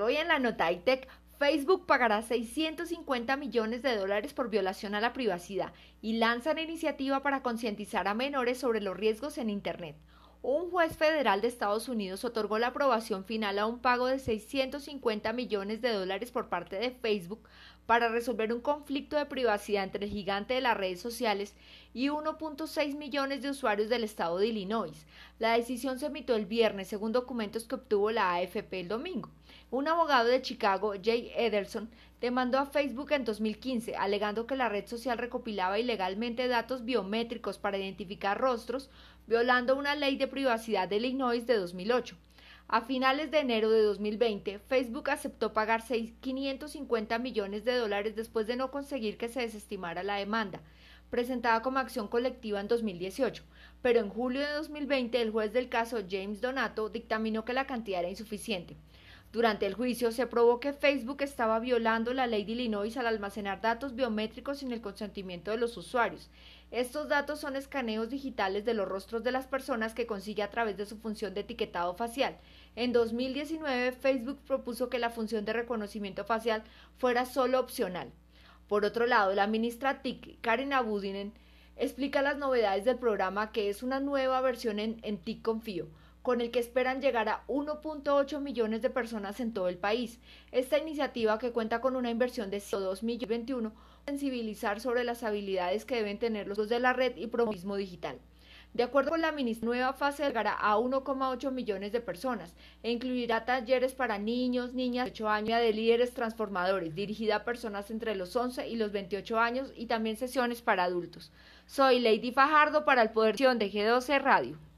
Hoy en la nota ITEC, Facebook pagará 650 millones de dólares por violación a la privacidad y lanza una iniciativa para concientizar a menores sobre los riesgos en Internet. Un juez federal de Estados Unidos otorgó la aprobación final a un pago de 650 millones de dólares por parte de Facebook para resolver un conflicto de privacidad entre el gigante de las redes sociales y 1.6 millones de usuarios del estado de Illinois. La decisión se emitió el viernes, según documentos que obtuvo la AFP el domingo. Un abogado de Chicago, Jay Ederson, demandó a Facebook en 2015, alegando que la red social recopilaba ilegalmente datos biométricos para identificar rostros, violando una ley de privacidad de Illinois de 2008. A finales de enero de 2020, Facebook aceptó pagar 550 millones de dólares después de no conseguir que se desestimara la demanda, presentada como acción colectiva en 2018. Pero en julio de 2020, el juez del caso, James Donato, dictaminó que la cantidad era insuficiente. Durante el juicio se probó que Facebook estaba violando la ley de Illinois al almacenar datos biométricos sin el consentimiento de los usuarios. Estos datos son escaneos digitales de los rostros de las personas que consigue a través de su función de etiquetado facial. En 2019, Facebook propuso que la función de reconocimiento facial fuera solo opcional. Por otro lado, la ministra TIC, Karen Abudinen, explica las novedades del programa que es una nueva versión en, en TIC Confío con el que esperan llegar a 1.8 millones de personas en todo el país. Esta iniciativa, que cuenta con una inversión de 2 millones 21, sensibilizar sobre las habilidades que deben tener los de la red y promovismo digital. De acuerdo con la ministra, nueva fase llegará a 1,8 millones de personas e incluirá talleres para niños, niñas de 8 años de líderes transformadores, dirigida a personas entre los 11 y los 28 años y también sesiones para adultos. Soy Lady Fajardo para el Poder de G12 Radio.